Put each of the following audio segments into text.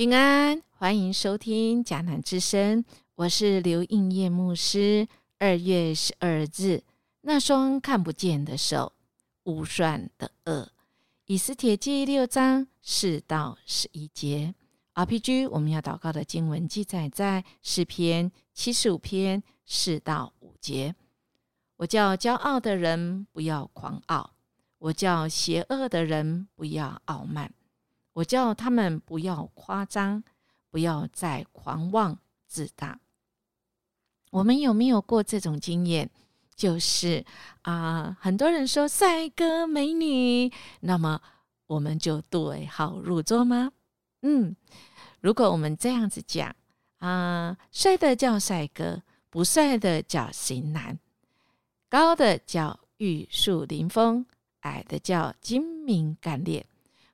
平安，欢迎收听迦南之声，我是刘应业牧师。二月十二日，那双看不见的手，无算的恶。以斯帖记六章四到十一节。RPG，我们要祷告的经文记载在诗篇七十五篇四到五节。我叫骄傲的人不要狂傲，我叫邪恶的人不要傲慢。我叫他们不要夸张，不要再狂妄自大。我们有没有过这种经验？就是啊，很多人说帅哥美女，那么我们就对号入座吗？嗯，如果我们这样子讲啊，帅的叫帅哥，不帅的叫型男，高的叫玉树临风，矮的叫精明干练。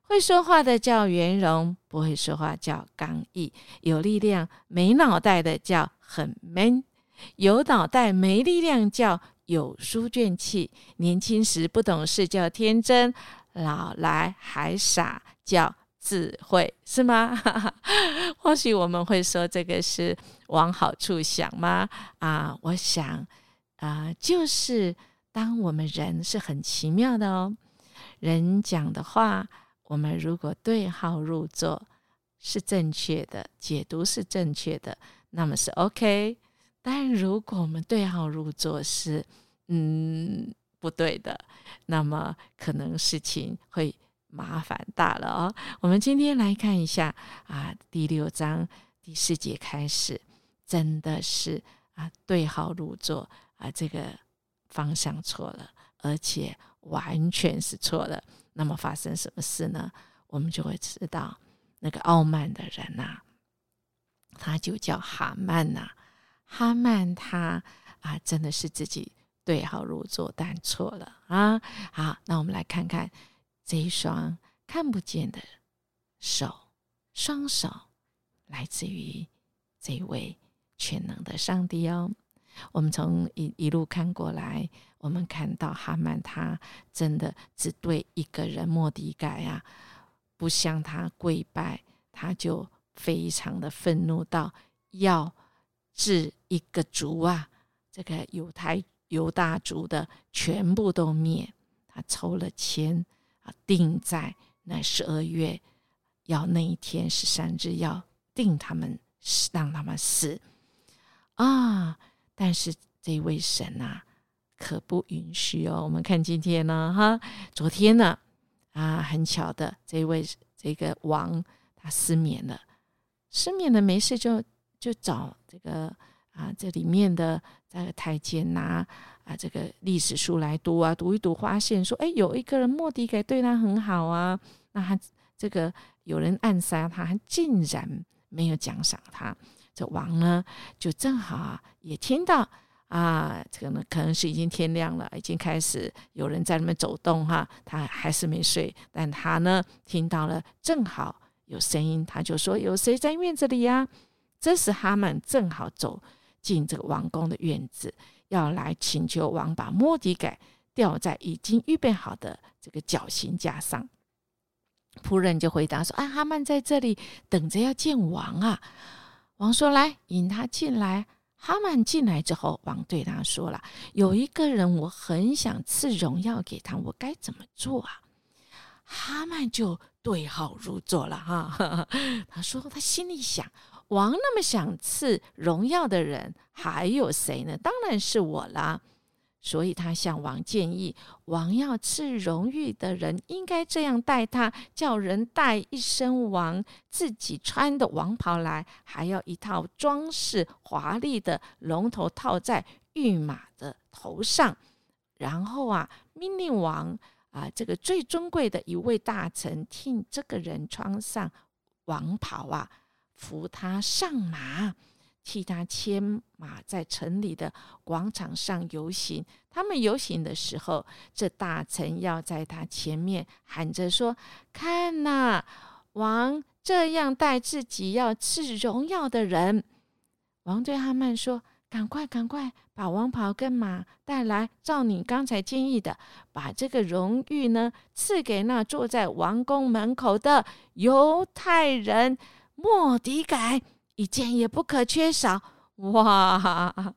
会说话的叫圆融，不会说话叫刚毅；有力量没脑袋的叫很 man，有脑袋没力量叫有书卷气。年轻时不懂事叫天真，老来还傻叫智慧，是吗？或许我们会说这个是往好处想吗？啊，我想啊，就是当我们人是很奇妙的哦，人讲的话。我们如果对号入座是正确的，解读是正确的，那么是 OK。但如果我们对号入座是嗯不对的，那么可能事情会麻烦大了哦。我们今天来看一下啊，第六章第四节开始，真的是啊对号入座啊，这个方向错了，而且完全是错的。那么发生什么事呢？我们就会知道，那个傲慢的人呐，他就叫哈曼呐。哈曼他啊，真的是自己对号入座，但错了啊。好，那我们来看看这一双看不见的手，双手来自于这位全能的上帝哦。我们从一一路看过来。我们看到哈曼，他真的只对一个人莫迪改啊，不向他跪拜，他就非常的愤怒，到要治一个族啊，这个犹太犹大族的全部都灭。他抽了签啊，定在那十二月，要那一天十三日要定他们，让他们死啊。但是这位神啊。可不允许哦！我们看今天呢，哈，昨天呢，啊，很巧的，这位这个王他失眠了，失眠了没事就就找这个啊，这里面的这个太监拿啊这个历史书来读啊，读一读，发现说，哎，有一个人莫迪改对他很好啊，那他这个有人暗杀他，竟然没有奖赏他，这王呢就正好啊也听到。啊，这个呢，可能是已经天亮了，已经开始有人在那边走动哈。他还是没睡，但他呢听到了，正好有声音，他就说：“有谁在院子里呀？”这时哈曼正好走进这个王宫的院子，要来请求王把莫迪改吊在已经预备好的这个绞刑架上。仆人就回答说：“啊，哈曼在这里等着要见王啊。”王说：“来，引他进来。”哈曼进来之后，王对他说了：“有一个人，我很想赐荣耀给他，我该怎么做啊？”哈曼就对号入座了哈，他说：“他心里想，王那么想赐荣耀的人，还有谁呢？当然是我啦。”所以他向王建议，王要赐荣誉的人应该这样待他：叫人带一身王自己穿的王袍来，还要一套装饰华丽的龙头套在御马的头上。然后啊，命令王啊，这个最尊贵的一位大臣替这个人穿上王袍啊，扶他上马。替他牵马，在城里的广场上游行。他们游行的时候，这大臣要在他前面喊着说：“看呐，王这样待自己要赐荣耀的人。”王对哈曼说：“赶快，赶快把王袍跟马带来，照你刚才建议的，把这个荣誉呢赐给那坐在王宫门口的犹太人莫迪改一件也不可缺少。哇，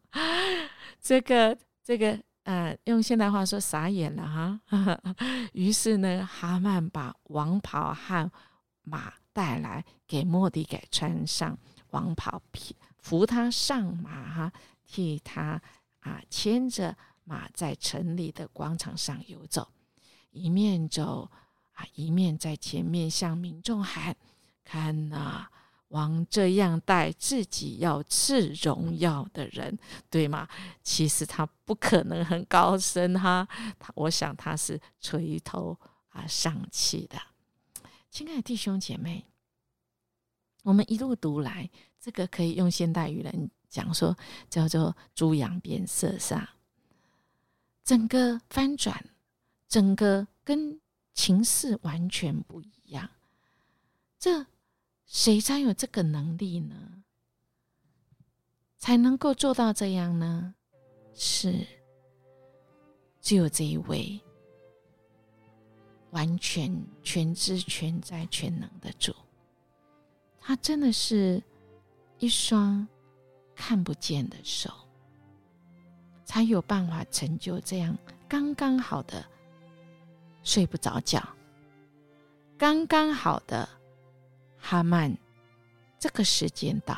这个这个，呃，用现代话说，傻眼了哈。于是呢，哈曼把王袍和马带来，给莫迪改穿上王袍，皮扶他上马，哈，替他啊牵着马在城里的广场上游走，一面走啊，一面在前面向民众喊：“看呐！”王这样待自己要赐荣耀的人，对吗？其实他不可能很高深哈，他我想他是垂头啊丧气的。亲爱的弟兄姐妹，我们一路读来，这个可以用现代语言讲说，叫做“猪羊变色”煞，整个翻转，整个跟情势完全不一样。这。谁才有这个能力呢？才能够做到这样呢？是只有这一位完全全知全在全能的主，他真的是一双看不见的手，才有办法成就这样刚刚好的睡不着觉，刚刚好的。哈曼，这个时间到，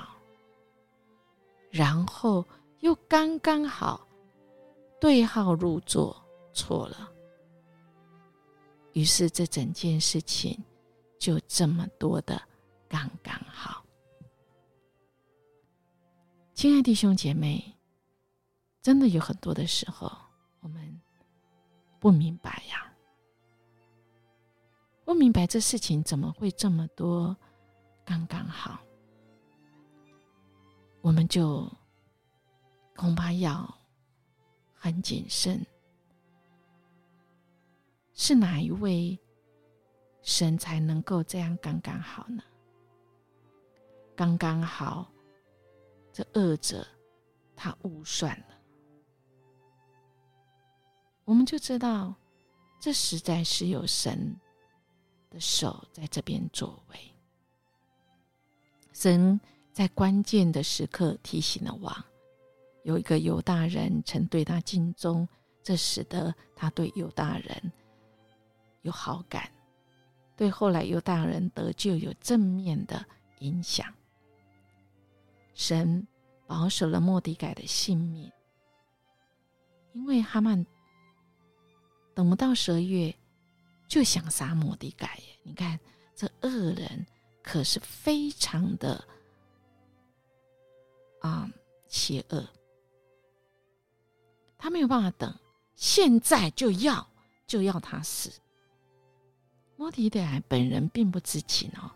然后又刚刚好对号入座，错了。于是这整件事情就这么多的刚刚好。亲爱弟兄姐妹，真的有很多的时候，我们不明白呀，不明白这事情怎么会这么多。刚刚好，我们就恐怕要很谨慎。是哪一位神才能够这样刚刚好呢？刚刚好，这恶者他误算了，我们就知道，这实在是有神的手在这边作为。神在关键的时刻提醒了王，有一个犹大人曾对他尽忠，这使得他对犹大人有好感，对后来犹大人得救有正面的影响。神保守了莫迪改的性命，因为哈曼等不到十二月就想杀莫迪改耶！你看这恶人。可是非常的啊邪恶，他没有办法等，现在就要就要他死。莫迪改本人并不知情哦，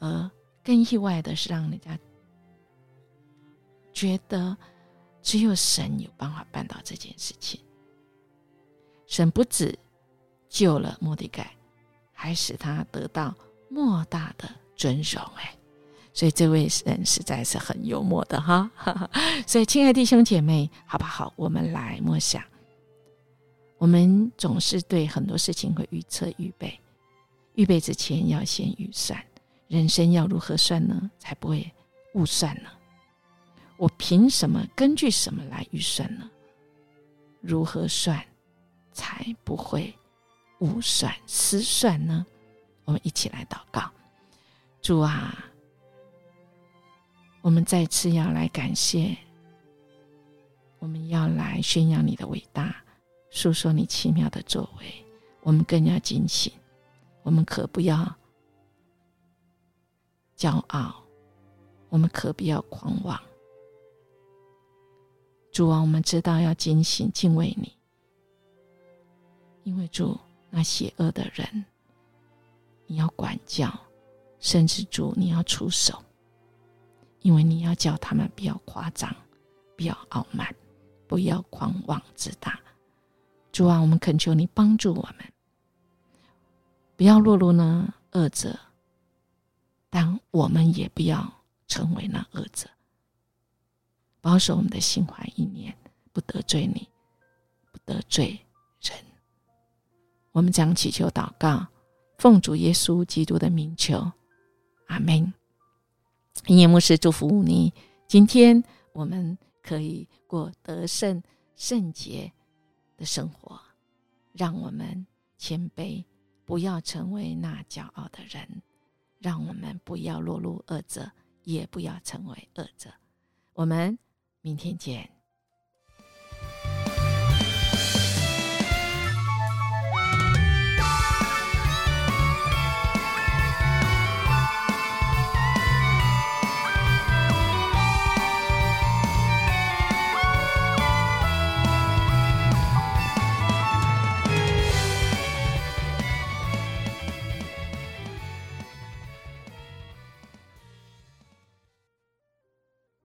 而更意外的是，让人家觉得只有神有办法办到这件事情。神不止救了莫迪盖。还使他得到莫大的尊荣哎，所以这位人实在是很幽默的哈。所以，亲爱弟兄姐妹，好不好？我们来默想。我们总是对很多事情会预测、预备，预备之前要先预算。人生要如何算呢？才不会误算呢？我凭什么？根据什么来预算呢？如何算才不会？误算失算呢？我们一起来祷告，主啊，我们再次要来感谢，我们要来宣扬你的伟大，诉说你奇妙的作为。我们更要警醒，我们可不要骄傲，我们可不要狂妄。主啊，我们知道要警醒敬畏你，因为主。那邪恶的人，你要管教，甚至主你要出手，因为你要叫他们不要夸张，不要傲慢，不要狂妄自大。主啊，我们恳求你帮助我们，不要落入呢恶者，但我们也不要成为那恶者，保守我们的心怀意念，不得罪你，不得罪人。我们将祈求祷告，奉主耶稣基督的名求，阿门。音乐牧师祝福你，今天我们可以过得胜圣洁的生活，让我们谦卑，不要成为那骄傲的人，让我们不要落入恶者，也不要成为恶者。我们明天见。